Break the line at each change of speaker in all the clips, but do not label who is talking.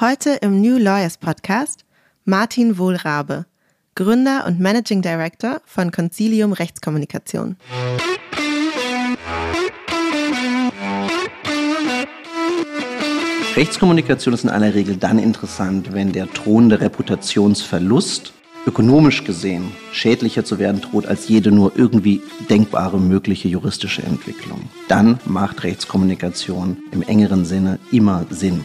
Heute im New Lawyers Podcast Martin Wohlrabe, Gründer und Managing Director von Concilium Rechtskommunikation.
Rechtskommunikation ist in aller Regel dann interessant, wenn der drohende Reputationsverlust ökonomisch gesehen schädlicher zu werden droht als jede nur irgendwie denkbare mögliche juristische Entwicklung. Dann macht Rechtskommunikation im engeren Sinne immer Sinn.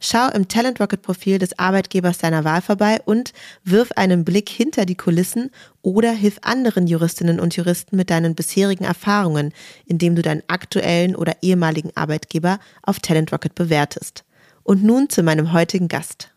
Schau im Talent Rocket Profil des Arbeitgebers deiner Wahl vorbei und wirf einen Blick hinter die Kulissen oder hilf anderen Juristinnen und Juristen mit deinen bisherigen Erfahrungen, indem du deinen aktuellen oder ehemaligen Arbeitgeber auf Talent Rocket bewertest. Und nun zu meinem heutigen Gast.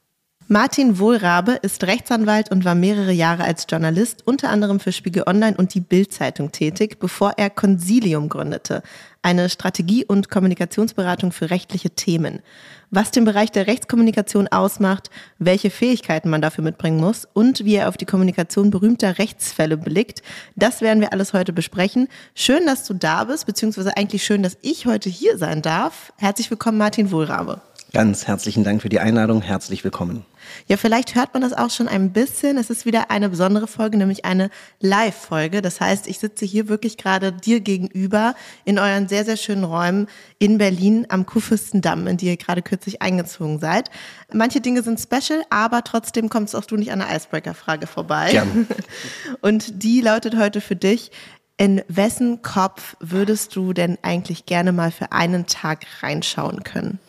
Martin Wohlrabe ist Rechtsanwalt und war mehrere Jahre als Journalist unter anderem für Spiegel Online und die Bild-Zeitung tätig, bevor er Consilium gründete, eine Strategie- und Kommunikationsberatung für rechtliche Themen. Was den Bereich der Rechtskommunikation ausmacht, welche Fähigkeiten man dafür mitbringen muss und wie er auf die Kommunikation berühmter Rechtsfälle blickt, das werden wir alles heute besprechen. Schön, dass du da bist, beziehungsweise eigentlich schön, dass ich heute hier sein darf. Herzlich willkommen, Martin Wohlrabe.
Ganz herzlichen Dank für die Einladung. Herzlich willkommen.
Ja, vielleicht hört man das auch schon ein bisschen. Es ist wieder eine besondere Folge, nämlich eine Live-Folge. Das heißt, ich sitze hier wirklich gerade dir gegenüber in euren sehr, sehr schönen Räumen in Berlin am Kurfürstendamm, in die ihr gerade kürzlich eingezogen seid. Manche Dinge sind special, aber trotzdem kommst auch du nicht an der Icebreaker-Frage vorbei.
Gern.
Und die lautet heute für dich, in wessen Kopf würdest du denn eigentlich gerne mal für einen Tag reinschauen können?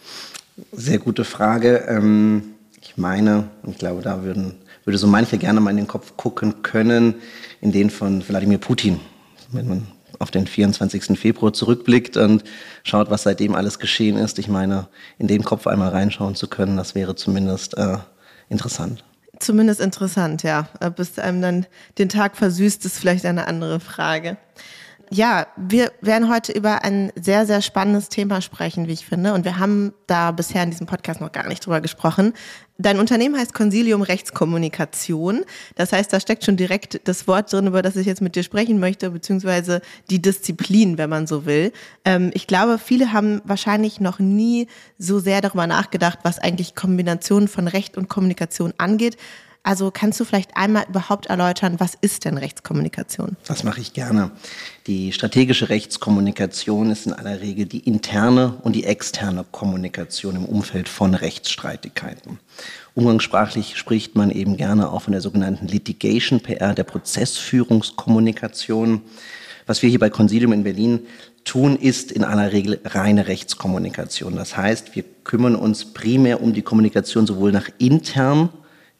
Sehr gute Frage. Ähm, ich meine, ich glaube, da würden, würde so manche gerne mal in den Kopf gucken können, in den von Wladimir Putin. Wenn man auf den 24. Februar zurückblickt und schaut, was seitdem alles geschehen ist. Ich meine, in den Kopf einmal reinschauen zu können, das wäre zumindest äh, interessant.
Zumindest interessant, ja. Bis einem dann den Tag versüßt, ist vielleicht eine andere Frage. Ja, wir werden heute über ein sehr, sehr spannendes Thema sprechen, wie ich finde. Und wir haben da bisher in diesem Podcast noch gar nicht drüber gesprochen. Dein Unternehmen heißt Consilium Rechtskommunikation. Das heißt, da steckt schon direkt das Wort drin, über das ich jetzt mit dir sprechen möchte, beziehungsweise die Disziplin, wenn man so will. Ähm, ich glaube, viele haben wahrscheinlich noch nie so sehr darüber nachgedacht, was eigentlich Kombination von Recht und Kommunikation angeht. Also kannst du vielleicht einmal überhaupt erläutern, was ist denn Rechtskommunikation?
Das mache ich gerne. Die strategische Rechtskommunikation ist in aller Regel die interne und die externe Kommunikation im Umfeld von Rechtsstreitigkeiten. Umgangssprachlich spricht man eben gerne auch von der sogenannten Litigation PR, der Prozessführungskommunikation. Was wir hier bei Consilium in Berlin tun, ist in aller Regel reine Rechtskommunikation. Das heißt, wir kümmern uns primär um die Kommunikation sowohl nach intern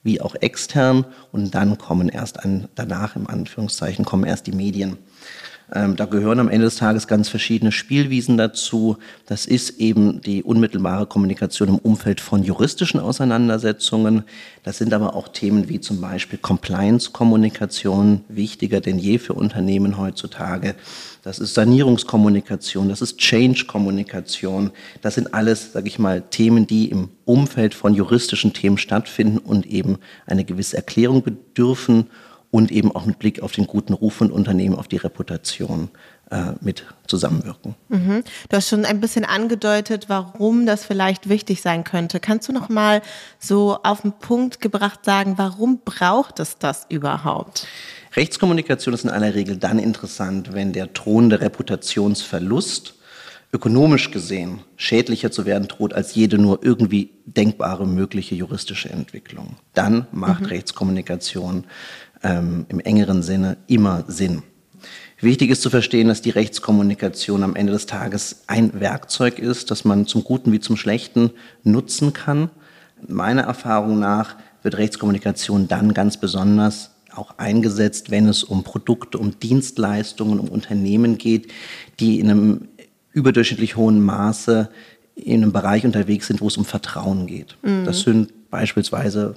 wie auch extern und dann kommen erst an, danach im Anführungszeichen kommen erst die Medien. Ähm, da gehören am Ende des Tages ganz verschiedene Spielwiesen dazu. Das ist eben die unmittelbare Kommunikation im Umfeld von juristischen Auseinandersetzungen. Das sind aber auch Themen wie zum Beispiel Compliance-Kommunikation, wichtiger denn je für Unternehmen heutzutage. Das ist Sanierungskommunikation, das ist Change-Kommunikation. Das sind alles, sage ich mal, Themen, die im Umfeld von juristischen Themen stattfinden und eben eine gewisse Erklärung bedürfen und eben auch mit Blick auf den guten Ruf von Unternehmen, auf die Reputation äh, mit zusammenwirken.
Mhm. Du hast schon ein bisschen angedeutet, warum das vielleicht wichtig sein könnte. Kannst du noch mal so auf den Punkt gebracht sagen, warum braucht es das überhaupt?
Rechtskommunikation ist in aller Regel dann interessant, wenn der drohende Reputationsverlust ökonomisch gesehen schädlicher zu werden droht als jede nur irgendwie denkbare mögliche juristische Entwicklung. Dann macht mhm. Rechtskommunikation ähm, im engeren Sinne immer Sinn. Wichtig ist zu verstehen, dass die Rechtskommunikation am Ende des Tages ein Werkzeug ist, das man zum Guten wie zum Schlechten nutzen kann. Meiner Erfahrung nach wird Rechtskommunikation dann ganz besonders auch eingesetzt, wenn es um Produkte, um Dienstleistungen, um Unternehmen geht, die in einem überdurchschnittlich hohen Maße in einem Bereich unterwegs sind, wo es um Vertrauen geht. Mhm. Das sind beispielsweise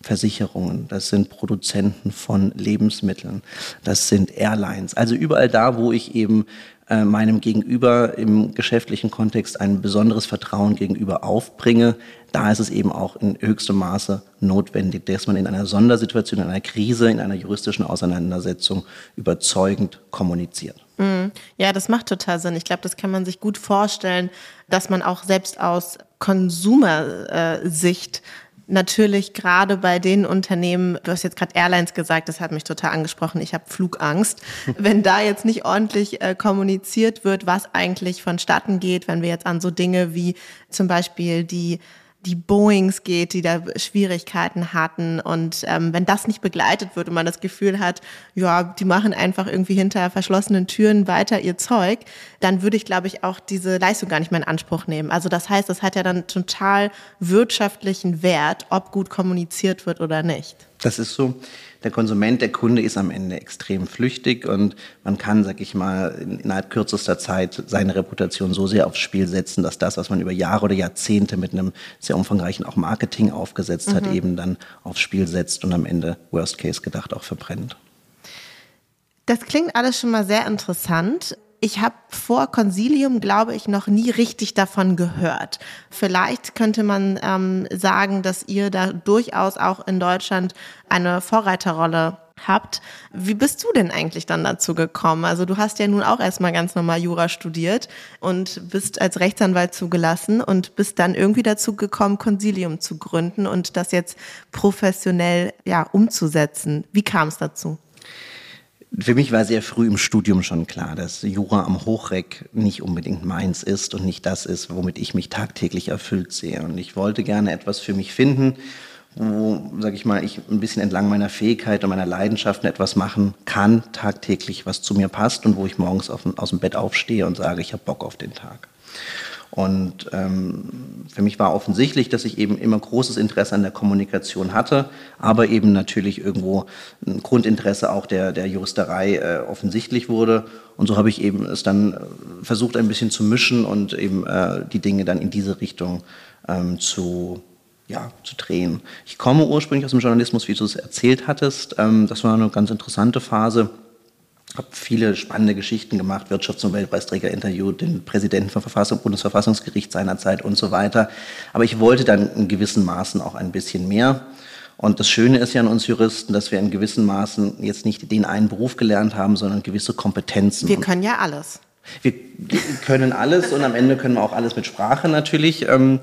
Versicherungen, das sind Produzenten von Lebensmitteln, das sind Airlines. Also überall da, wo ich eben äh, meinem Gegenüber im geschäftlichen Kontext ein besonderes Vertrauen gegenüber aufbringe, da ist es eben auch in höchstem Maße notwendig, dass man in einer Sondersituation, in einer Krise, in einer juristischen Auseinandersetzung überzeugend kommuniziert.
Mhm. Ja, das macht total Sinn. Ich glaube, das kann man sich gut vorstellen, dass man auch selbst aus Konsumersicht natürlich gerade bei den Unternehmen, du hast jetzt gerade Airlines gesagt, das hat mich total angesprochen, ich habe Flugangst. wenn da jetzt nicht ordentlich äh, kommuniziert wird, was eigentlich vonstatten geht, wenn wir jetzt an so Dinge wie zum Beispiel die die Boeings geht, die da Schwierigkeiten hatten. Und ähm, wenn das nicht begleitet wird und man das Gefühl hat, ja, die machen einfach irgendwie hinter verschlossenen Türen weiter ihr Zeug, dann würde ich, glaube ich, auch diese Leistung gar nicht mehr in Anspruch nehmen. Also das heißt, das hat ja dann total wirtschaftlichen Wert, ob gut kommuniziert wird oder nicht.
Das ist so der Konsument, der Kunde ist am Ende extrem flüchtig und man kann, sag ich mal, innerhalb kürzester Zeit seine Reputation so sehr aufs Spiel setzen, dass das, was man über Jahre oder Jahrzehnte mit einem sehr umfangreichen auch Marketing aufgesetzt mhm. hat, eben dann aufs Spiel setzt und am Ende, worst case gedacht, auch verbrennt.
Das klingt alles schon mal sehr interessant ich habe vor Consilium, glaube ich, noch nie richtig davon gehört. Vielleicht könnte man ähm, sagen, dass ihr da durchaus auch in Deutschland eine Vorreiterrolle habt. Wie bist du denn eigentlich dann dazu gekommen? Also du hast ja nun auch erstmal ganz normal Jura studiert und bist als Rechtsanwalt zugelassen und bist dann irgendwie dazu gekommen, Consilium zu gründen und das jetzt professionell ja umzusetzen. Wie kam es dazu?
Für mich war sehr früh im Studium schon klar, dass Jura am Hochreck nicht unbedingt meins ist und nicht das ist, womit ich mich tagtäglich erfüllt sehe. Und ich wollte gerne etwas für mich finden, wo, sage ich mal, ich ein bisschen entlang meiner Fähigkeit und meiner Leidenschaften etwas machen kann, tagtäglich, was zu mir passt und wo ich morgens auf, aus dem Bett aufstehe und sage, ich habe Bock auf den Tag. Und ähm, für mich war offensichtlich, dass ich eben immer großes Interesse an der Kommunikation hatte, aber eben natürlich irgendwo ein Grundinteresse auch der, der Juristerei äh, offensichtlich wurde. Und so habe ich eben es dann äh, versucht, ein bisschen zu mischen und eben äh, die Dinge dann in diese Richtung ähm, zu, ja, zu drehen. Ich komme ursprünglich aus dem Journalismus, wie du es erzählt hattest. Ähm, das war eine ganz interessante Phase habe viele spannende Geschichten gemacht, Wirtschafts- und Weltpreisträger interviewt, den Präsidenten vom Verfassung, Bundesverfassungsgericht seinerzeit und so weiter. Aber ich wollte dann in gewissen Maßen auch ein bisschen mehr. Und das Schöne ist ja an uns Juristen, dass wir in gewissen Maßen jetzt nicht den einen Beruf gelernt haben, sondern gewisse Kompetenzen.
Wir können ja alles.
Wir können alles und am Ende können wir auch alles mit Sprache natürlich. Ähm,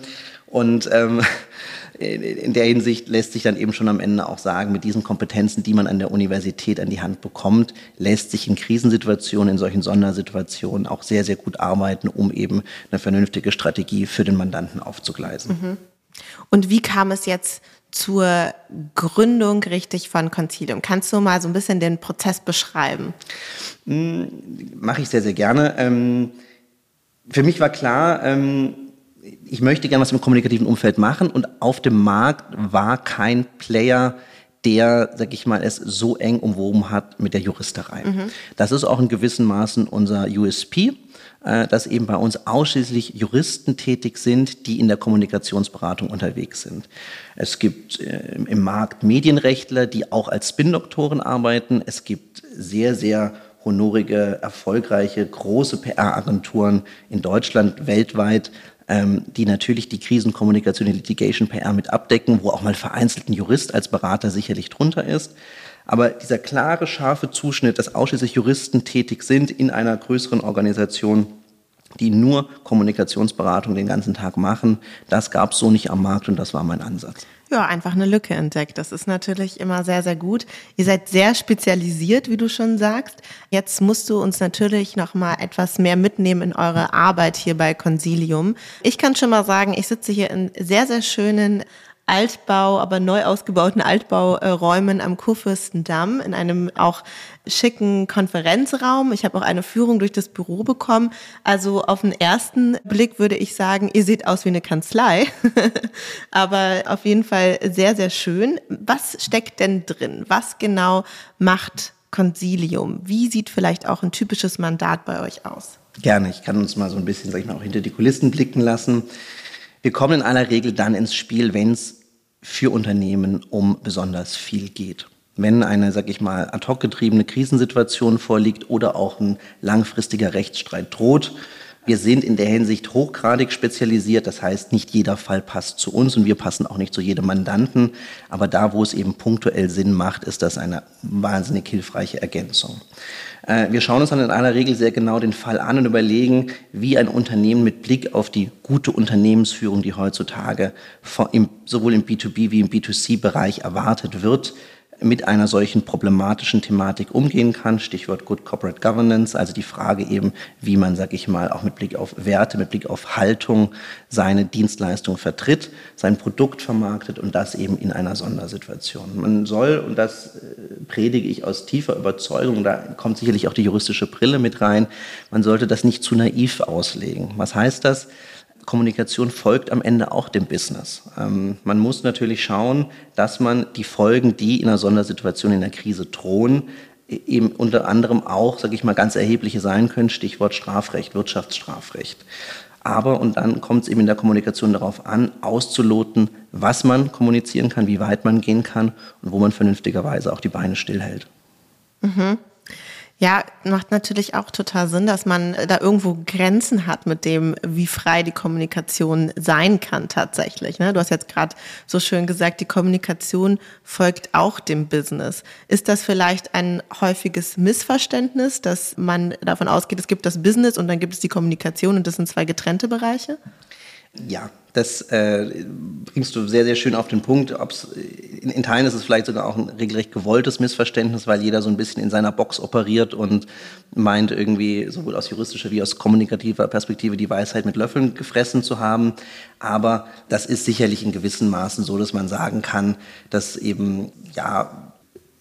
und ähm, in der Hinsicht lässt sich dann eben schon am Ende auch sagen, mit diesen Kompetenzen, die man an der Universität an die Hand bekommt, lässt sich in Krisensituationen, in solchen Sondersituationen auch sehr, sehr gut arbeiten, um eben eine vernünftige Strategie für den Mandanten aufzugleisen. Mhm.
Und wie kam es jetzt zur Gründung richtig von Concilium? Kannst du mal so ein bisschen den Prozess beschreiben?
Hm, Mache ich sehr, sehr gerne. Ähm, für mich war klar, ähm, ich möchte gerne was im kommunikativen Umfeld machen und auf dem Markt war kein Player, der, sag ich mal, es so eng umwoben hat mit der Juristerei. Mhm. Das ist auch in gewissen Maßen unser USP, äh, dass eben bei uns ausschließlich Juristen tätig sind, die in der Kommunikationsberatung unterwegs sind. Es gibt äh, im Markt Medienrechtler, die auch als Spin-Doktoren arbeiten. Es gibt sehr, sehr honorige, erfolgreiche, große PR-Agenturen in Deutschland, weltweit, ähm, die natürlich die Krisenkommunikation, die Litigation PR mit abdecken, wo auch mal vereinzelt ein Jurist als Berater sicherlich drunter ist. Aber dieser klare, scharfe Zuschnitt, dass ausschließlich Juristen tätig sind in einer größeren Organisation, die nur Kommunikationsberatung den ganzen Tag machen, das gab es so nicht am Markt und das war mein Ansatz.
Ja, einfach eine Lücke entdeckt. Das ist natürlich immer sehr, sehr gut. Ihr seid sehr spezialisiert, wie du schon sagst. Jetzt musst du uns natürlich noch mal etwas mehr mitnehmen in eure Arbeit hier bei Consilium. Ich kann schon mal sagen, ich sitze hier in sehr, sehr schönen Altbau, aber neu ausgebauten Altbauräumen am Kurfürstendamm in einem auch schicken Konferenzraum. Ich habe auch eine Führung durch das Büro bekommen. Also auf den ersten Blick würde ich sagen, ihr seht aus wie eine Kanzlei. aber auf jeden Fall sehr, sehr schön. Was steckt denn drin? Was genau macht Consilium? Wie sieht vielleicht auch ein typisches Mandat bei euch aus?
Gerne. Ich kann uns mal so ein bisschen, sag ich mal, auch hinter die Kulissen blicken lassen. Wir kommen in aller Regel dann ins Spiel, wenn es für Unternehmen um besonders viel geht. Wenn eine, sag ich mal, ad hoc getriebene Krisensituation vorliegt oder auch ein langfristiger Rechtsstreit droht, wir sind in der Hinsicht hochgradig spezialisiert. Das heißt, nicht jeder Fall passt zu uns und wir passen auch nicht zu jedem Mandanten. Aber da, wo es eben punktuell Sinn macht, ist das eine wahnsinnig hilfreiche Ergänzung. Äh, wir schauen uns dann in aller Regel sehr genau den Fall an und überlegen, wie ein Unternehmen mit Blick auf die gute Unternehmensführung, die heutzutage sowohl im B2B wie im B2C-Bereich erwartet wird, mit einer solchen problematischen Thematik umgehen kann. Stichwort Good Corporate Governance, also die Frage eben, wie man, sag ich mal, auch mit Blick auf Werte, mit Blick auf Haltung seine Dienstleistung vertritt, sein Produkt vermarktet und das eben in einer Sondersituation. Man soll, und das äh, predige ich aus tiefer Überzeugung, da kommt sicherlich auch die juristische Brille mit rein, man sollte das nicht zu naiv auslegen. Was heißt das? Kommunikation folgt am Ende auch dem Business. Ähm, man muss natürlich schauen, dass man die Folgen, die in einer Sondersituation in der Krise drohen, e-, eben unter anderem auch, sage ich mal, ganz erhebliche sein können, Stichwort Strafrecht, Wirtschaftsstrafrecht. Aber, und dann kommt es eben in der Kommunikation darauf an, auszuloten, was man kommunizieren kann, wie weit man gehen kann und wo man vernünftigerweise auch die Beine stillhält.
Mhm. Ja, macht natürlich auch total Sinn, dass man da irgendwo Grenzen hat mit dem, wie frei die Kommunikation sein kann tatsächlich. Ne? Du hast jetzt gerade so schön gesagt, die Kommunikation folgt auch dem Business. Ist das vielleicht ein häufiges Missverständnis, dass man davon ausgeht, es gibt das Business und dann gibt es die Kommunikation und das sind zwei getrennte Bereiche?
Ja, das äh, bringst du sehr, sehr schön auf den Punkt. Ob's, in, in Teilen ist es vielleicht sogar auch ein regelrecht gewolltes Missverständnis, weil jeder so ein bisschen in seiner Box operiert und meint irgendwie sowohl aus juristischer wie aus kommunikativer Perspektive die Weisheit mit Löffeln gefressen zu haben. Aber das ist sicherlich in gewissen Maßen so, dass man sagen kann, dass eben ja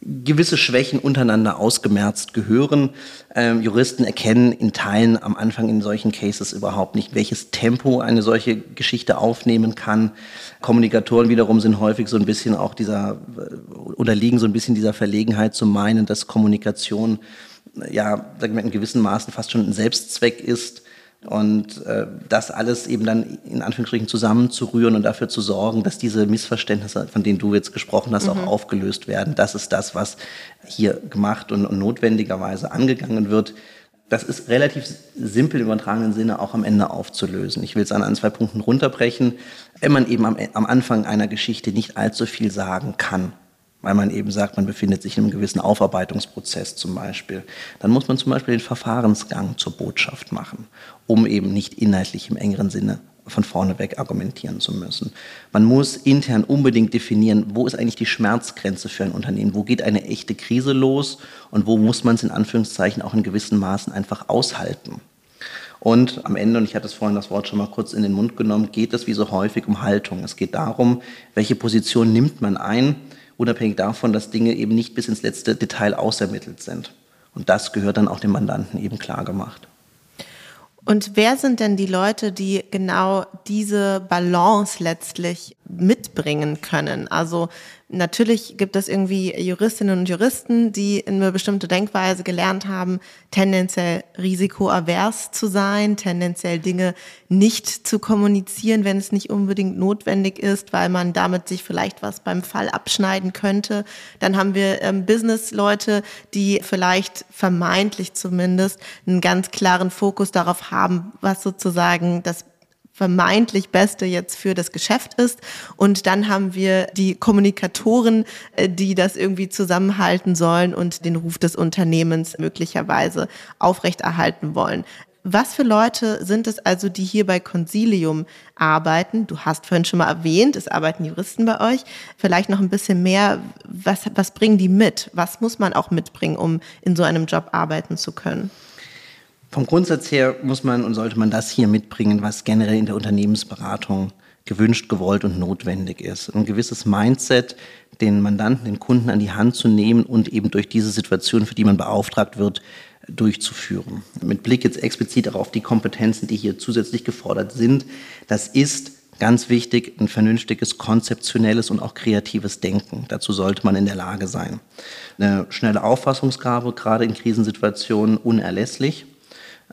gewisse Schwächen untereinander ausgemerzt gehören. Ähm, Juristen erkennen in Teilen am Anfang in solchen Cases überhaupt nicht, welches Tempo eine solche Geschichte aufnehmen kann. Kommunikatoren wiederum sind häufig so ein bisschen auch dieser, äh, unterliegen so ein bisschen dieser Verlegenheit zu meinen, dass Kommunikation ja, sagen wir, in gewissen Maßen fast schon ein Selbstzweck ist und äh, das alles eben dann in Anführungsstrichen zusammenzurühren und dafür zu sorgen, dass diese Missverständnisse, von denen du jetzt gesprochen hast, mhm. auch aufgelöst werden. Das ist das, was hier gemacht und, und notwendigerweise angegangen wird. Das ist relativ simpel im übertragenen Sinne auch am Ende aufzulösen. Ich will es an ein, zwei Punkten runterbrechen. Wenn man eben am, am Anfang einer Geschichte nicht allzu viel sagen kann, weil man eben sagt, man befindet sich in einem gewissen Aufarbeitungsprozess zum Beispiel. Dann muss man zum Beispiel den Verfahrensgang zur Botschaft machen, um eben nicht inhaltlich im engeren Sinne von vorne weg argumentieren zu müssen. Man muss intern unbedingt definieren, wo ist eigentlich die Schmerzgrenze für ein Unternehmen, wo geht eine echte Krise los und wo muss man es in Anführungszeichen auch in gewissen Maßen einfach aushalten. Und am Ende, und ich hatte es vorhin das Wort schon mal kurz in den Mund genommen, geht es wie so häufig um Haltung. Es geht darum, welche Position nimmt man ein, unabhängig davon, dass Dinge eben nicht bis ins letzte Detail ausermittelt sind. Und das gehört dann auch dem Mandanten eben klar gemacht.
Und wer sind denn die Leute, die genau diese Balance letztlich mitbringen können? Also Natürlich gibt es irgendwie Juristinnen und Juristen, die eine bestimmte Denkweise gelernt haben, tendenziell risikoavers zu sein, tendenziell Dinge nicht zu kommunizieren, wenn es nicht unbedingt notwendig ist, weil man damit sich vielleicht was beim Fall abschneiden könnte. Dann haben wir ähm, Business-Leute, die vielleicht vermeintlich zumindest einen ganz klaren Fokus darauf haben, was sozusagen das vermeintlich Beste jetzt für das Geschäft ist. Und dann haben wir die Kommunikatoren, äh, die das irgendwie zusammenhalten sollen und den Ruf des Unternehmens möglicherweise aufrechterhalten wollen. Was für Leute sind es also, die hier bei Consilium arbeiten? Du hast vorhin schon mal erwähnt, es arbeiten Juristen bei euch. Vielleicht noch ein bisschen mehr. Was, was bringen die mit? Was muss man auch mitbringen, um in so einem Job arbeiten zu können?
Vom Grundsatz her muss man und sollte man das hier mitbringen, was generell in der Unternehmensberatung gewünscht, gewollt und notwendig ist. Ein gewisses Mindset, den Mandanten, den Kunden an die Hand zu nehmen und eben durch diese Situation, für die man beauftragt wird, durchzuführen. Mit Blick jetzt explizit auch auf die Kompetenzen, die hier zusätzlich gefordert sind. Das ist ganz wichtig, ein vernünftiges, konzeptionelles und auch kreatives Denken. Dazu sollte man in der Lage sein. Eine schnelle Auffassungsgabe, gerade in Krisensituationen, unerlässlich.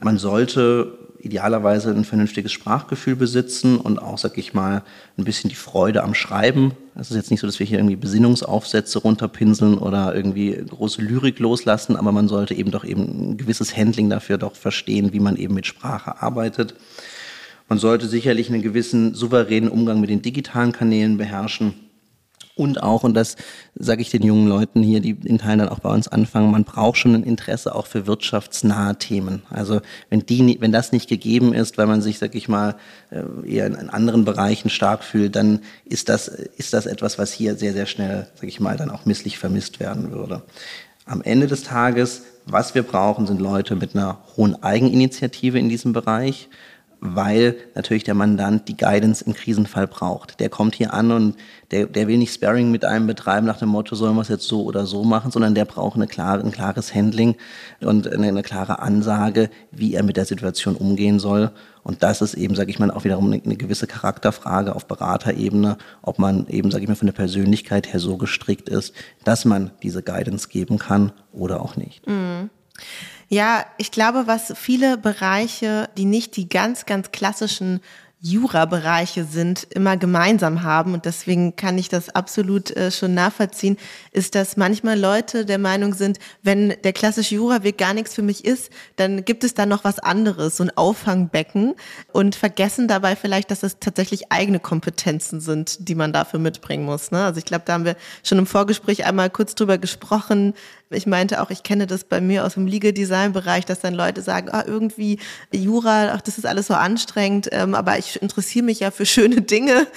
Man sollte idealerweise ein vernünftiges Sprachgefühl besitzen und auch, sag ich mal, ein bisschen die Freude am Schreiben. Es ist jetzt nicht so, dass wir hier irgendwie Besinnungsaufsätze runterpinseln oder irgendwie große Lyrik loslassen, aber man sollte eben doch eben ein gewisses Handling dafür doch verstehen, wie man eben mit Sprache arbeitet. Man sollte sicherlich einen gewissen souveränen Umgang mit den digitalen Kanälen beherrschen und auch, und das sage ich den jungen Leuten hier, die in Teilen dann auch bei uns anfangen, man braucht schon ein Interesse auch für wirtschaftsnahe Themen. Also wenn, die, wenn das nicht gegeben ist, weil man sich, sag ich mal, äh, eher in anderen Bereichen stark fühlt, dann ist das, ist das etwas, was hier sehr, sehr schnell, sag ich mal, dann auch misslich vermisst werden würde. Am Ende des Tages, was wir brauchen, sind Leute mit einer hohen Eigeninitiative in diesem Bereich weil natürlich der Mandant die Guidance im Krisenfall braucht. Der kommt hier an und der, der will nicht Sparring mit einem betreiben nach dem Motto, sollen wir es jetzt so oder so machen, sondern der braucht eine klare, ein klares Handling und eine, eine klare Ansage, wie er mit der Situation umgehen soll. Und das ist eben, sage ich mal, auch wiederum eine, eine gewisse Charakterfrage auf Beraterebene, ob man eben, sage ich mal, von der Persönlichkeit her so gestrickt ist, dass man diese Guidance geben kann oder auch nicht.
Mhm. Ja, ich glaube, was viele Bereiche, die nicht die ganz, ganz klassischen Jura-Bereiche sind, immer gemeinsam haben. Und deswegen kann ich das absolut äh, schon nachvollziehen, ist, dass manchmal Leute der Meinung sind, wenn der klassische Jura-Weg gar nichts für mich ist, dann gibt es da noch was anderes, so ein Auffangbecken und vergessen dabei vielleicht, dass es tatsächlich eigene Kompetenzen sind, die man dafür mitbringen muss. Ne? Also ich glaube, da haben wir schon im Vorgespräch einmal kurz drüber gesprochen, ich meinte auch, ich kenne das bei mir aus dem Legal-Design-Bereich, dass dann Leute sagen, ah, irgendwie Jura, ach, das ist alles so anstrengend, ähm, aber ich interessiere mich ja für schöne Dinge.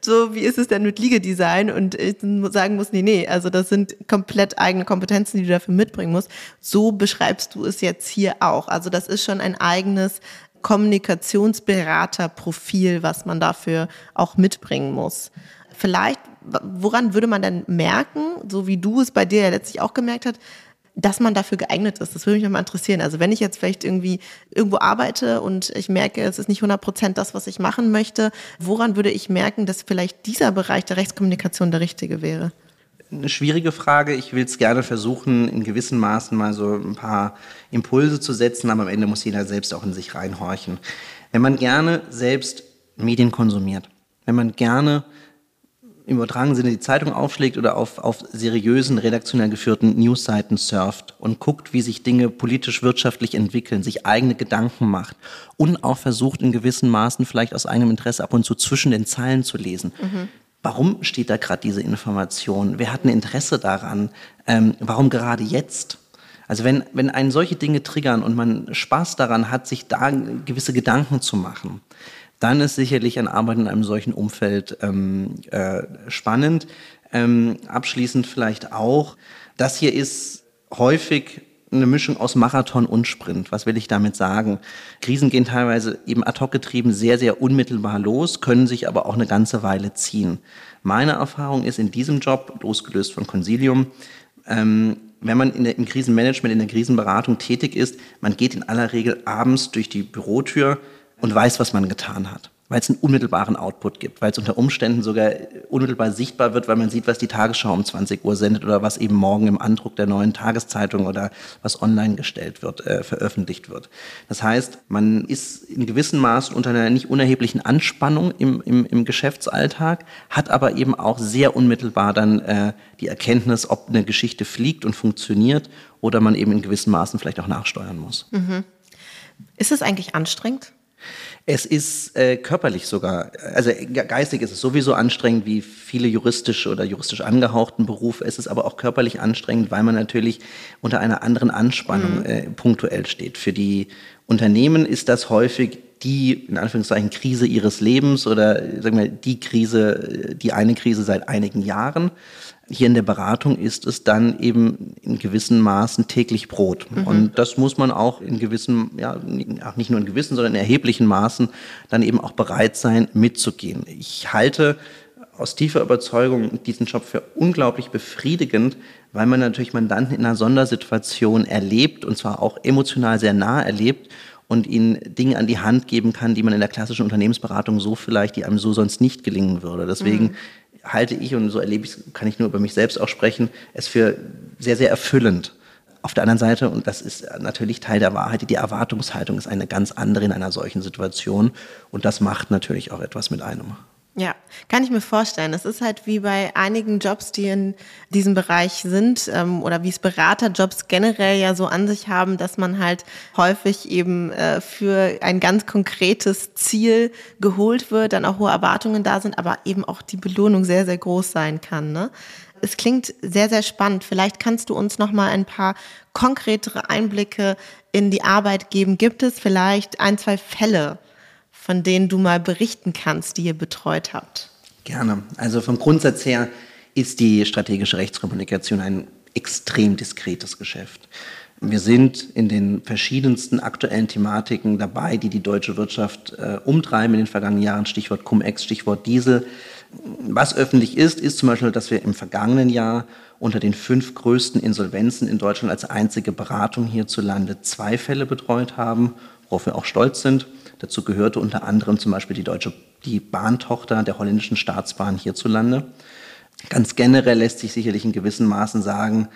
So, wie ist es denn mit Legal-Design? Und ich sagen muss, nee, nee, also das sind komplett eigene Kompetenzen, die du dafür mitbringen musst. So beschreibst du es jetzt hier auch. Also das ist schon ein eigenes Kommunikationsberaterprofil, was man dafür auch mitbringen muss. Vielleicht woran würde man dann merken, so wie du es bei dir ja letztlich auch gemerkt hast, dass man dafür geeignet ist. Das würde mich nochmal interessieren. Also wenn ich jetzt vielleicht irgendwie irgendwo arbeite und ich merke, es ist nicht 100 Prozent das, was ich machen möchte, woran würde ich merken, dass vielleicht dieser Bereich der Rechtskommunikation der richtige wäre?
Eine schwierige Frage. Ich will es gerne versuchen, in gewissen Maßen mal so ein paar Impulse zu setzen, aber am Ende muss jeder selbst auch in sich reinhorchen. Wenn man gerne selbst Medien konsumiert, wenn man gerne im übertragenen Sinne die Zeitung aufschlägt oder auf, auf seriösen, redaktionell geführten Newsseiten surft und guckt, wie sich Dinge politisch, wirtschaftlich entwickeln, sich eigene Gedanken macht und auch versucht, in gewissen Maßen vielleicht aus eigenem Interesse ab und zu zwischen den Zeilen zu lesen. Mhm. Warum steht da gerade diese Information? Wer hat ein Interesse daran? Ähm, warum gerade jetzt? Also wenn, wenn einen solche Dinge triggern und man Spaß daran hat, sich da gewisse Gedanken zu machen, dann ist sicherlich ein Arbeiten in einem solchen Umfeld ähm, äh, spannend. Ähm, abschließend vielleicht auch, das hier ist häufig eine Mischung aus Marathon und Sprint. Was will ich damit sagen? Krisen gehen teilweise eben ad hoc getrieben sehr, sehr unmittelbar los, können sich aber auch eine ganze Weile ziehen. Meine Erfahrung ist in diesem Job, losgelöst von Consilium, ähm, wenn man der, im Krisenmanagement, in der Krisenberatung tätig ist, man geht in aller Regel abends durch die Bürotür, und weiß, was man getan hat. Weil es einen unmittelbaren Output gibt, weil es unter Umständen sogar unmittelbar sichtbar wird, weil man sieht, was die Tagesschau um 20 Uhr sendet oder was eben morgen im Andruck der neuen Tageszeitung oder was online gestellt wird, äh, veröffentlicht wird. Das heißt, man ist in gewissem Maß unter einer nicht unerheblichen Anspannung im, im, im Geschäftsalltag, hat aber eben auch sehr unmittelbar dann äh, die Erkenntnis, ob eine Geschichte fliegt und funktioniert oder man eben in gewissen Maßen vielleicht auch nachsteuern muss. Mhm.
Ist es eigentlich anstrengend?
Es ist äh, körperlich sogar, also geistig ist es sowieso anstrengend wie viele juristisch oder juristisch angehauchten Berufe. Es ist aber auch körperlich anstrengend, weil man natürlich unter einer anderen Anspannung mhm. äh, punktuell steht. Für die Unternehmen ist das häufig die in Anführungszeichen Krise ihres Lebens oder sagen wir die Krise, die eine Krise seit einigen Jahren. Hier in der Beratung ist es dann eben in gewissen Maßen täglich Brot. Mhm. Und das muss man auch in gewissen, ja, nicht nur in gewissen, sondern in erheblichen Maßen dann eben auch bereit sein, mitzugehen. Ich halte aus tiefer Überzeugung diesen Job für unglaublich befriedigend, weil man natürlich Mandanten in einer Sondersituation erlebt und zwar auch emotional sehr nah erlebt und ihnen Dinge an die Hand geben kann, die man in der klassischen Unternehmensberatung so vielleicht, die einem so sonst nicht gelingen würde. Deswegen mhm. halte ich, und so erlebe ich kann ich nur über mich selbst auch sprechen, es für sehr, sehr erfüllend. Auf der anderen Seite, und das ist natürlich Teil der Wahrheit, die Erwartungshaltung ist eine ganz andere in einer solchen Situation. Und das macht natürlich auch etwas mit einem.
Ja, kann ich mir vorstellen. Es ist halt wie bei einigen Jobs, die in diesem Bereich sind ähm, oder wie es Beraterjobs generell ja so an sich haben, dass man halt häufig eben äh, für ein ganz konkretes Ziel geholt wird, dann auch hohe Erwartungen da sind, aber eben auch die Belohnung sehr, sehr groß sein kann. Ne? Es klingt sehr, sehr spannend. Vielleicht kannst du uns noch mal ein paar konkretere Einblicke in die Arbeit geben. Gibt es vielleicht ein, zwei Fälle, von denen du mal berichten kannst, die ihr betreut habt?
Gerne. Also vom Grundsatz her ist die strategische Rechtskommunikation ein extrem diskretes Geschäft. Wir sind in den verschiedensten aktuellen Thematiken dabei, die die deutsche Wirtschaft äh, umtreiben in den vergangenen Jahren. Stichwort Cum-Ex, Stichwort Diesel. Was öffentlich ist, ist zum Beispiel, dass wir im vergangenen Jahr unter den fünf größten Insolvenzen in Deutschland als einzige Beratung hierzulande zwei Fälle betreut haben, worauf wir auch stolz sind. Dazu gehörte unter anderem zum Beispiel die deutsche, die Bahntochter der holländischen Staatsbahn hierzulande. Ganz generell lässt sich sicherlich in gewissen Maßen sagen,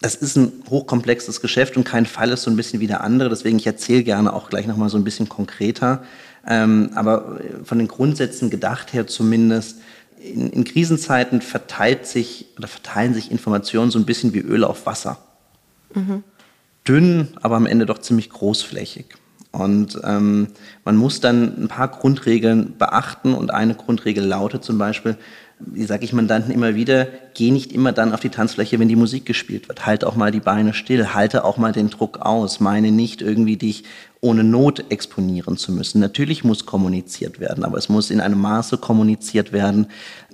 das ist ein hochkomplexes Geschäft und kein Fall ist so ein bisschen wie der andere. Deswegen, ich erzähle gerne auch gleich nochmal so ein bisschen konkreter. Ähm, aber von den Grundsätzen gedacht her zumindest, in, in, Krisenzeiten verteilt sich oder verteilen sich Informationen so ein bisschen wie Öl auf Wasser. Mhm. Dünn, aber am Ende doch ziemlich großflächig. Und ähm, man muss dann ein paar Grundregeln beachten und eine Grundregel lautet zum Beispiel, wie sage ich Mandanten immer wieder, geh nicht immer dann auf die Tanzfläche, wenn die Musik gespielt wird. Halte auch mal die Beine still, halte auch mal den Druck aus. Meine nicht irgendwie dich ohne Not exponieren zu müssen. Natürlich muss kommuniziert werden, aber es muss in einem Maße kommuniziert werden,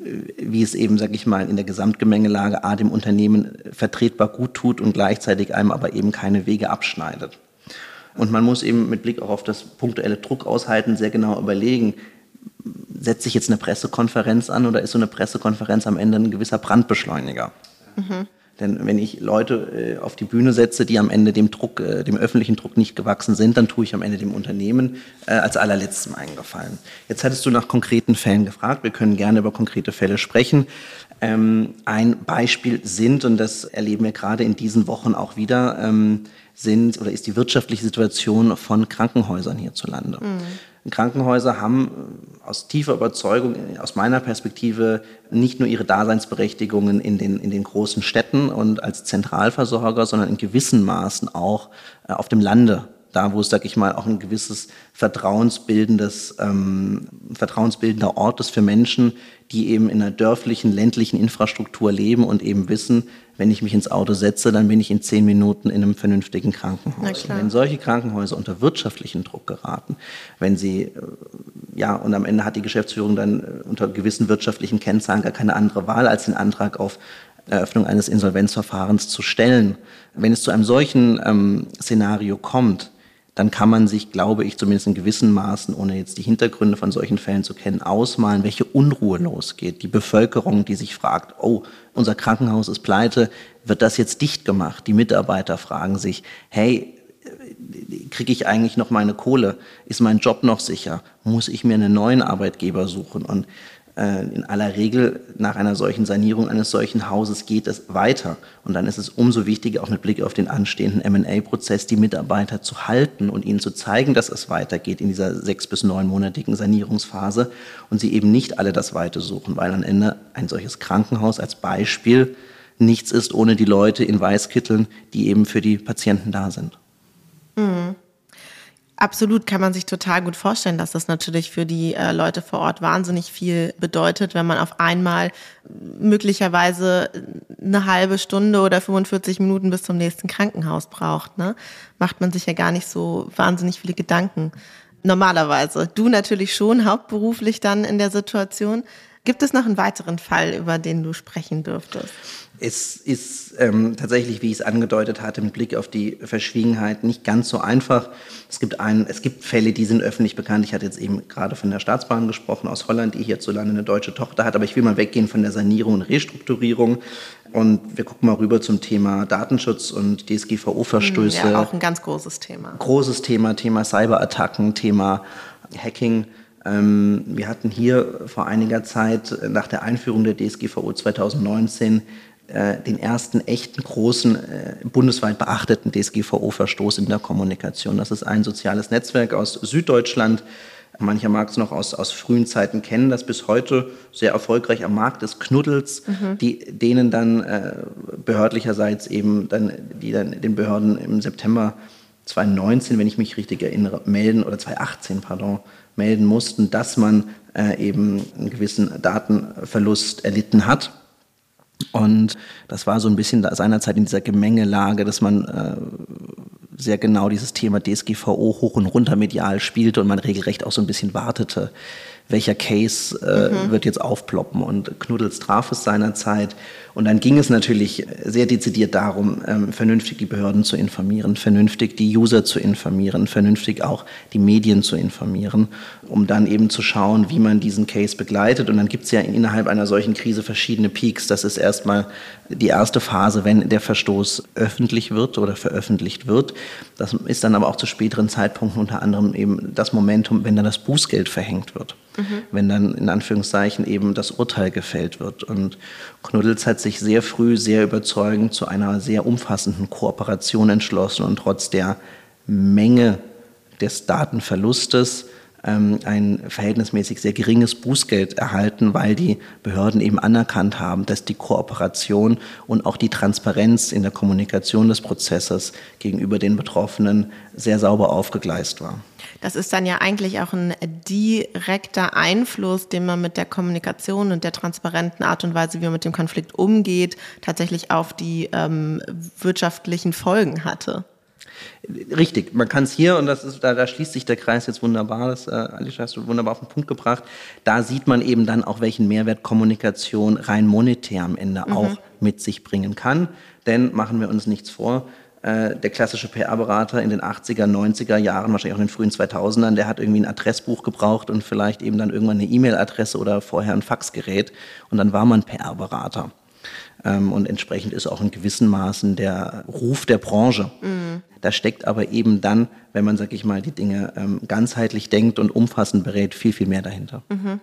äh, wie es eben, sage ich mal, in der Gesamtgemengelage A dem Unternehmen vertretbar gut tut und gleichzeitig einem aber eben keine Wege abschneidet. Und man muss eben mit Blick auch auf das punktuelle Druck aushalten sehr genau überlegen, setze ich jetzt eine Pressekonferenz an oder ist so eine Pressekonferenz am Ende ein gewisser Brandbeschleuniger? Mhm. Denn wenn ich Leute äh, auf die Bühne setze, die am Ende dem Druck, äh, dem öffentlichen Druck nicht gewachsen sind, dann tue ich am Ende dem Unternehmen äh, als allerletztem eingefallen. Jetzt hattest du nach konkreten Fällen gefragt. Wir können gerne über konkrete Fälle sprechen. Ähm, ein Beispiel sind, und das erleben wir gerade in diesen Wochen auch wieder, ähm, sind oder ist die wirtschaftliche Situation von Krankenhäusern hierzulande. Mhm. Krankenhäuser haben äh, aus tiefer Überzeugung, äh, aus meiner Perspektive, nicht nur ihre Daseinsberechtigungen in den, in den großen Städten und als Zentralversorger, sondern in gewissen Maßen auch äh, auf dem Lande da wo es, sag ich mal, auch ein gewisses vertrauensbildendes, ähm, vertrauensbildender Ort ist für Menschen, die eben in einer dörflichen, ländlichen Infrastruktur leben und eben wissen, wenn ich mich ins Auto setze, dann bin ich in zehn Minuten in einem vernünftigen Krankenhaus. Und wenn solche Krankenhäuser unter wirtschaftlichen Druck geraten, wenn sie, äh, ja, und am Ende hat die Geschäftsführung dann äh, unter gewissen wirtschaftlichen Kennzahlen gar keine andere Wahl, als den Antrag auf Eröffnung eines Insolvenzverfahrens zu stellen. Wenn es zu einem solchen ähm, Szenario kommt, dann kann man sich, glaube ich, zumindest in gewissen Maßen, ohne jetzt die Hintergründe von solchen Fällen zu kennen, ausmalen, welche Unruhe losgeht. Die Bevölkerung, die sich fragt, oh, unser Krankenhaus ist pleite, wird das jetzt dicht gemacht? Die Mitarbeiter fragen sich, hey, kriege ich eigentlich noch meine Kohle? Ist mein Job noch sicher? Muss ich mir einen neuen Arbeitgeber suchen? Und in aller Regel nach einer solchen Sanierung eines solchen Hauses geht es weiter. Und dann ist es umso wichtiger, auch mit Blick auf den anstehenden M&A-Prozess, die Mitarbeiter zu halten und ihnen zu zeigen, dass es weitergeht in dieser sechs- bis neunmonatigen Sanierungsphase und sie eben nicht alle das Weite suchen, weil am Ende ein solches Krankenhaus als Beispiel nichts ist ohne die Leute in Weißkitteln, die eben für die Patienten da sind.
Mhm. Absolut kann man sich total gut vorstellen, dass das natürlich für die äh, Leute vor Ort wahnsinnig viel bedeutet, wenn man auf einmal möglicherweise eine halbe Stunde oder 45 Minuten bis zum nächsten Krankenhaus braucht. Ne? Macht man sich ja gar nicht so wahnsinnig viele Gedanken. Normalerweise. Du natürlich schon hauptberuflich dann in der Situation. Gibt es noch einen weiteren Fall, über den du sprechen dürftest?
Es ist ähm, tatsächlich, wie ich es angedeutet hatte, mit Blick auf die Verschwiegenheit nicht ganz so einfach. Es gibt, ein, es gibt Fälle, die sind öffentlich bekannt. Ich hatte jetzt eben gerade von der Staatsbahn gesprochen aus Holland, die hierzulande eine deutsche Tochter hat. Aber ich will mal weggehen von der Sanierung und Restrukturierung. Und wir gucken mal rüber zum Thema Datenschutz und DSGVO-Verstöße.
Ja, auch ein ganz großes Thema.
Großes Thema, Thema Cyberattacken, Thema Hacking. Ähm, wir hatten hier vor einiger Zeit nach der Einführung der DSGVO 2019 äh, den ersten echten großen äh, bundesweit beachteten DSGVO-Verstoß in der Kommunikation. Das ist ein soziales Netzwerk aus Süddeutschland. Mancher mag es noch aus, aus frühen Zeiten kennen, das bis heute sehr erfolgreich am Markt des Knuddels, mhm. die, denen dann äh, behördlicherseits eben dann, die dann den Behörden im September 2019, wenn ich mich richtig erinnere, melden, oder 2018, pardon, melden mussten, dass man äh, eben einen gewissen Datenverlust erlitten hat. Und das war so ein bisschen seinerzeit in dieser Gemengelage, dass man äh, sehr genau dieses Thema DSGVO hoch und runter medial spielte und man regelrecht auch so ein bisschen wartete, welcher Case äh, mhm. wird jetzt aufploppen und Knuddels traf es seinerzeit. Und dann ging es natürlich sehr dezidiert darum, ähm, vernünftig die Behörden zu informieren, vernünftig die User zu informieren, vernünftig auch die Medien zu informieren, um dann eben zu schauen, wie man diesen Case begleitet. Und dann gibt es ja innerhalb einer solchen Krise verschiedene Peaks. Das ist erstmal die erste Phase, wenn der Verstoß öffentlich wird oder veröffentlicht wird. Das ist dann aber auch zu späteren Zeitpunkten unter anderem eben das Momentum, wenn dann das Bußgeld verhängt wird mhm. wenn dann in Anführungszeichen eben das Urteil gefällt wird. Und Knuddels hat sich sehr früh sehr überzeugend zu einer sehr umfassenden Kooperation entschlossen und trotz der Menge des Datenverlustes ähm, ein verhältnismäßig sehr geringes Bußgeld erhalten, weil die Behörden eben anerkannt haben, dass die Kooperation und auch die Transparenz in der Kommunikation des Prozesses gegenüber den Betroffenen sehr sauber aufgegleist war.
Das ist dann ja eigentlich auch ein direkter Einfluss, den man mit der Kommunikation und der transparenten Art und Weise, wie man mit dem Konflikt umgeht, tatsächlich auf die ähm, wirtschaftlichen Folgen hatte.
Richtig, man kann es hier, und das ist, da, da, schließt sich der Kreis jetzt wunderbar, das äh, Alicia hast du wunderbar auf den Punkt gebracht, da sieht man eben dann auch, welchen Mehrwert Kommunikation rein monetär am Ende mhm. auch mit sich bringen kann. Denn machen wir uns nichts vor, äh, der klassische PR-Berater in den 80er, 90er Jahren, wahrscheinlich auch in den frühen 2000ern, der hat irgendwie ein Adressbuch gebraucht und vielleicht eben dann irgendwann eine E-Mail-Adresse oder vorher ein Faxgerät und dann war man PR-Berater. Ähm, und entsprechend ist auch in gewissen Maßen der Ruf der Branche. Mhm. Da steckt aber eben dann, wenn man, sag ich mal, die Dinge ähm, ganzheitlich denkt und umfassend berät, viel, viel mehr dahinter.
Mhm.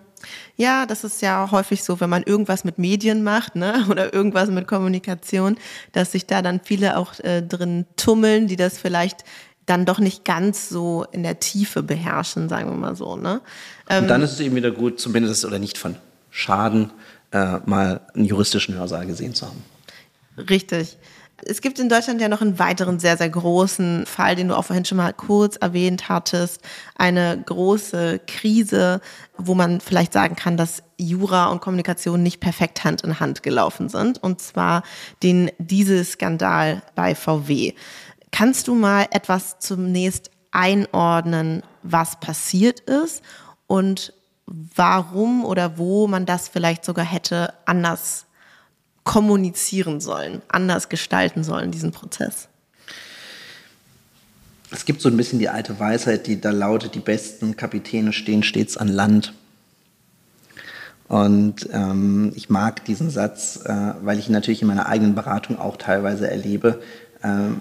Ja, das ist ja häufig so, wenn man irgendwas mit Medien macht ne, oder irgendwas mit Kommunikation, dass sich da dann viele auch äh, drin tummeln, die das vielleicht dann doch nicht ganz so in der Tiefe beherrschen, sagen wir mal so. Ne?
Ähm, und dann ist es eben wieder gut, zumindest oder nicht von Schaden, äh, mal einen juristischen Hörsaal gesehen zu haben.
Richtig. Es gibt in Deutschland ja noch einen weiteren sehr, sehr großen Fall, den du auch vorhin schon mal kurz erwähnt hattest. Eine große Krise, wo man vielleicht sagen kann, dass Jura und Kommunikation nicht perfekt Hand in Hand gelaufen sind. Und zwar den Dieselskandal bei VW. Kannst du mal etwas zunächst einordnen, was passiert ist und warum oder wo man das vielleicht sogar hätte anders kommunizieren sollen, anders gestalten sollen, diesen Prozess?
Es gibt so ein bisschen die alte Weisheit, die da lautet, die besten Kapitäne stehen stets an Land. Und ähm, ich mag diesen Satz, äh, weil ich ihn natürlich in meiner eigenen Beratung auch teilweise erlebe,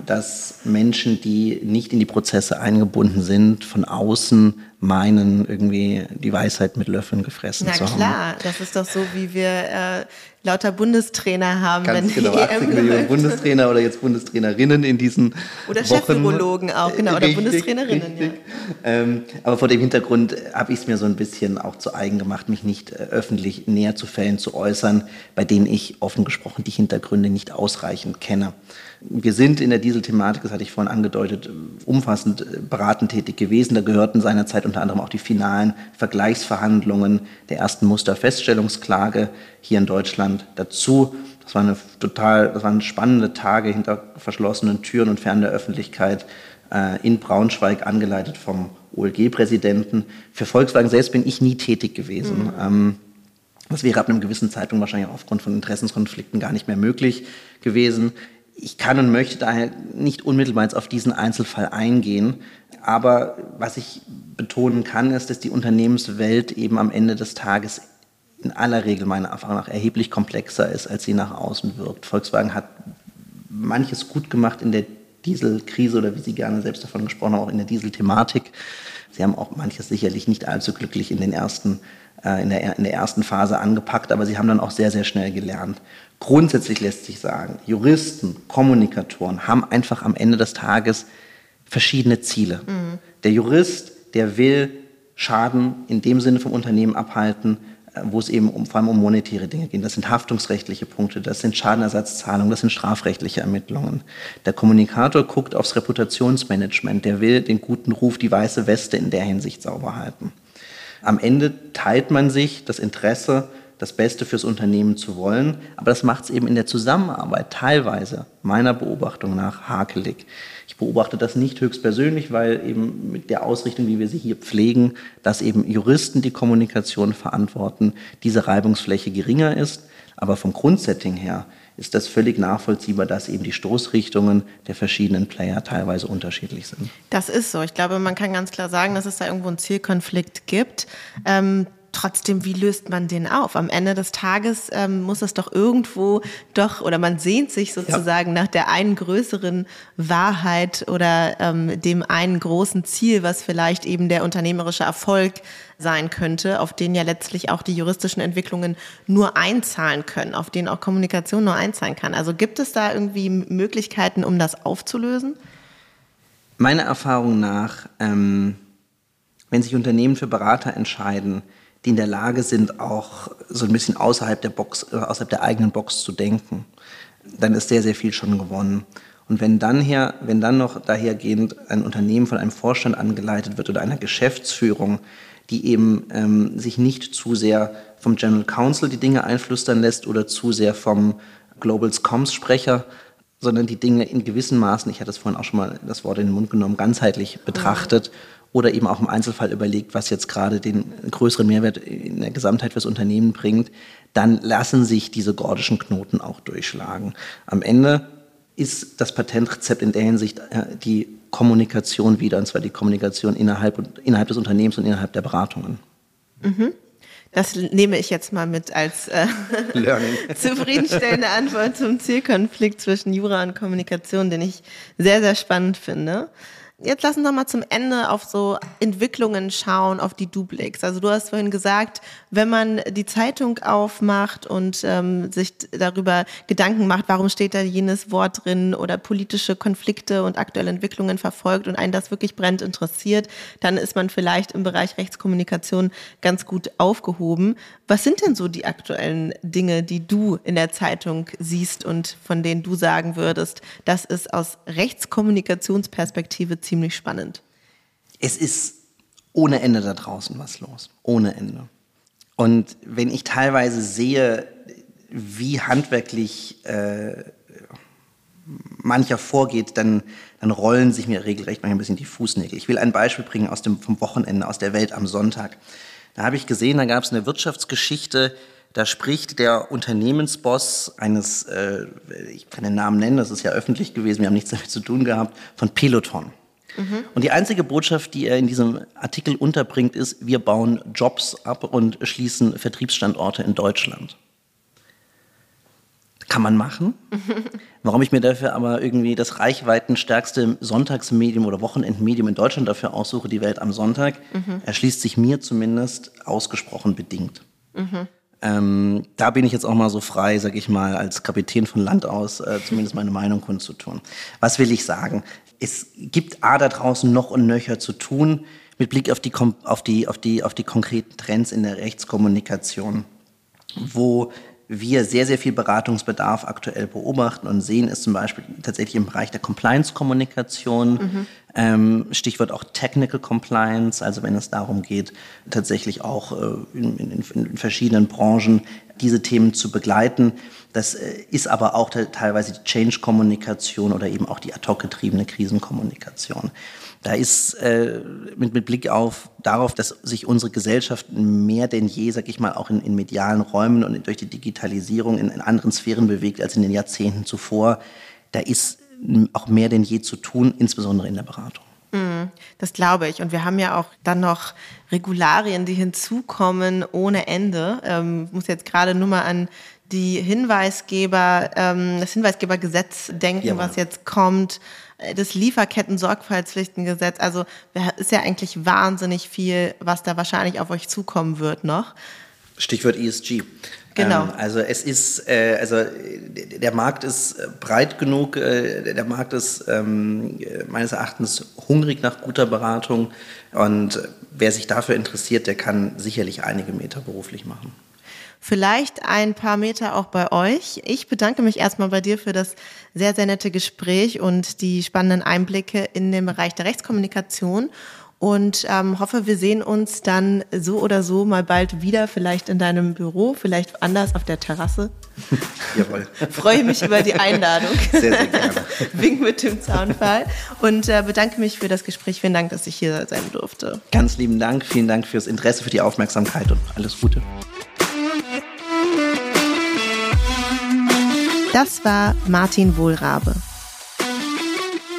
dass Menschen, die nicht in die Prozesse eingebunden sind, von außen meinen, irgendwie die Weisheit mit Löffeln gefressen
Na
zu haben.
Na klar, das ist doch so, wie wir äh, lauter Bundestrainer haben.
Ganz wenn genau, 80 Millionen Bundestrainer oder jetzt Bundestrainerinnen in diesen
Oder Chefvirologen auch, genau, richtig, oder Bundestrainerinnen. Richtig.
Ja. Ähm, aber vor dem Hintergrund habe ich es mir so ein bisschen auch zu eigen gemacht, mich nicht äh, öffentlich näher zu Fällen zu äußern, bei denen ich offen gesprochen die Hintergründe nicht ausreichend kenne. Wir sind in der Dieselthematik, das hatte ich vorhin angedeutet, umfassend äh, beratend tätig gewesen. Da gehörten seinerzeit unter anderem auch die finalen Vergleichsverhandlungen der ersten Musterfeststellungsklage hier in Deutschland dazu. Das, war eine total, das waren spannende Tage hinter verschlossenen Türen und fern der Öffentlichkeit. äh, in Braunschweig, angeleitet vom OLG-Präsidenten. Für Volkswagen selbst bin ich nie tätig gewesen. Mhm. Ähm, das wäre ab einem gewissen Zeitpunkt wahrscheinlich aufgrund von Interessenskonflikten gar nicht mehr möglich gewesen. Ich kann und möchte daher nicht unmittelbar jetzt auf diesen Einzelfall eingehen. Aber was ich betonen kann, ist, dass die Unternehmenswelt eben am Ende des Tages in aller Regel meiner Erfahrung nach erheblich komplexer ist, als sie nach außen wirkt. Volkswagen hat manches gut gemacht in der Dieselkrise oder wie Sie gerne selbst davon gesprochen haben, auch in der Dieselthematik. Sie haben auch manches sicherlich nicht allzu glücklich in den ersten äh, in der, in der ersten Phase angepackt, aber sie haben dann auch sehr, sehr schnell gelernt. Grundsätzlich lässt sich sagen, Juristen, Kommunikatoren haben einfach am Ende des Tages verschiedene Ziele. Mhm. Der Jurist, der will Schaden in dem Sinne vom Unternehmen abhalten, äh, wo es eben um, vor allem um monetäre Dinge geht. Das sind haftungsrechtliche Punkte, das sind Schadenersatzzahlungen, das sind strafrechtliche Ermittlungen. Der Kommunikator guckt aufs Reputationsmanagement, der will den guten Ruf, die weiße Weste in der Hinsicht sauber halten. Am Ende teilt man sich das Interesse, das Beste fürs Unternehmen zu wollen, aber das macht es eben in der Zusammenarbeit teilweise meiner Beobachtung nach hakelig. Ich beobachte das nicht höchstpersönlich, weil eben mit der Ausrichtung, wie wir sie hier pflegen, dass eben Juristen die Kommunikation verantworten, diese Reibungsfläche geringer ist. Aber vom Grundsetting her ist das völlig nachvollziehbar, dass eben die Stoßrichtungen der verschiedenen Player teilweise unterschiedlich sind.
Das ist so. Ich glaube, man kann ganz klar sagen, dass es da irgendwo einen Zielkonflikt gibt. Ähm, trotzdem, wie löst man den auf? Am Ende des Tages ähm, muss es doch irgendwo doch, oder man sehnt sich sozusagen ja. nach der einen größeren Wahrheit oder ähm, dem einen großen Ziel, was vielleicht eben der unternehmerische Erfolg sein könnte, auf den ja letztlich auch die juristischen Entwicklungen nur einzahlen können, auf den auch Kommunikation nur einzahlen kann. Also gibt es da irgendwie Möglichkeiten, um das aufzulösen?
Meiner Erfahrung nach, ähm, wenn sich Unternehmen für Berater entscheiden, die in der Lage sind, auch so ein bisschen außerhalb der Box, äh, außerhalb der eigenen Box zu denken, dann ist sehr, sehr viel schon gewonnen. Und wenn dann her, wenn dann noch dahergehend ein Unternehmen von einem Vorstand angeleitet wird oder einer Geschäftsführung, die eben ähm, sich nicht zu sehr vom General Counsel die Dinge einflüstern lässt oder zu sehr vom Global Comms Sprecher, sondern die Dinge in gewissen Maßen, ich hatte es vorhin auch schon mal das Wort in den Mund genommen, ganzheitlich betrachtet oder eben auch im Einzelfall überlegt, was jetzt gerade den größeren Mehrwert in der Gesamtheit fürs Unternehmen bringt, dann lassen sich diese gordischen Knoten auch durchschlagen. Am Ende ist das Patentrezept in der Hinsicht äh, die Kommunikation wieder, und zwar die Kommunikation innerhalb, innerhalb des Unternehmens und innerhalb der Beratungen.
Mhm. Das nehme ich jetzt mal mit als äh, zufriedenstellende Antwort zum Zielkonflikt zwischen Jura und Kommunikation, den ich sehr, sehr spannend finde. Jetzt lassen wir mal zum Ende auf so Entwicklungen schauen, auf die du blickst. Also du hast vorhin gesagt, wenn man die Zeitung aufmacht und ähm, sich darüber Gedanken macht, warum steht da jenes Wort drin oder politische Konflikte und aktuelle Entwicklungen verfolgt und einen das wirklich brennt interessiert, dann ist man vielleicht im Bereich Rechtskommunikation ganz gut aufgehoben. Was sind denn so die aktuellen Dinge, die du in der Zeitung siehst und von denen du sagen würdest, das ist aus Rechtskommunikationsperspektive spannend.
Es ist ohne Ende da draußen was los. Ohne Ende. Und wenn ich teilweise sehe, wie handwerklich äh, mancher vorgeht, dann, dann rollen sich mir regelrecht manchmal ein bisschen die Fußnägel. Ich will ein Beispiel bringen aus dem, vom Wochenende, aus der Welt am Sonntag. Da habe ich gesehen, da gab es eine Wirtschaftsgeschichte, da spricht der Unternehmensboss eines, äh, ich kann den Namen nennen, das ist ja öffentlich gewesen, wir haben nichts damit zu tun gehabt, von Peloton. Mhm. Und die einzige Botschaft, die er in diesem Artikel unterbringt, ist, wir bauen Jobs ab und schließen Vertriebsstandorte in Deutschland. Kann man machen. Warum ich mir dafür aber irgendwie das reichweitenstärkste Sonntagsmedium oder Wochenendmedium in Deutschland dafür aussuche, die Welt am Sonntag, mhm. erschließt sich mir zumindest ausgesprochen bedingt. Mhm. Ähm, da bin ich jetzt auch mal so frei, sag ich mal, als Kapitän von Land aus, äh, zumindest meine Meinung kundzutun. Was will ich sagen? Es gibt A da draußen noch und nöcher zu tun mit Blick auf die, auf die, auf die, auf die konkreten Trends in der Rechtskommunikation, wo wir sehr, sehr viel Beratungsbedarf aktuell beobachten und sehen, ist zum Beispiel tatsächlich im Bereich der Compliance-Kommunikation, mhm. Ähm, Stichwort auch Technical Compliance, also wenn es darum geht, tatsächlich auch äh, in, in, in verschiedenen Branchen diese Themen zu begleiten. Das äh, ist aber auch teilweise die Change-Kommunikation oder eben auch die ad hoc getriebene Krisenkommunikation. Da ist äh, mit, mit Blick auf darauf, dass sich unsere Gesellschaft mehr denn je, sag ich mal, auch in, in medialen Räumen und durch die Digitalisierung in, in anderen Sphären bewegt als in den Jahrzehnten zuvor, da ist auch mehr denn je zu tun, insbesondere in der Beratung.
Mm, das glaube ich. Und wir haben ja auch dann noch Regularien, die hinzukommen ohne Ende. Ähm, muss jetzt gerade nur mal an die Hinweisgeber, ähm, das Hinweisgebergesetz denken, Jawohl. was jetzt kommt, äh, das Lieferketten-Sorgfaltspflichtengesetz. Also ist ja eigentlich wahnsinnig viel, was da wahrscheinlich auf euch zukommen wird noch.
Stichwort ESG.
Genau.
Ähm, also es ist, äh, also der Markt ist breit genug, äh, der Markt ist ähm, meines Erachtens hungrig nach guter Beratung und wer sich dafür interessiert, der kann sicherlich einige Meter beruflich machen
vielleicht ein paar Meter auch bei euch. Ich bedanke mich erstmal bei dir für das sehr, sehr nette Gespräch und die spannenden Einblicke in den Bereich der Rechtskommunikation und ähm, hoffe, wir sehen uns dann so oder so mal bald wieder, vielleicht in deinem Büro, vielleicht anders auf der Terrasse.
Jawohl.
Freue mich über die Einladung.
Sehr, sehr gerne.
Wink mit dem Zaunfall und äh, bedanke mich für das Gespräch. Vielen Dank, dass ich hier sein durfte.
Ganz lieben Dank. Vielen Dank fürs Interesse, für die Aufmerksamkeit und alles Gute.
Das war Martin Wohlrabe.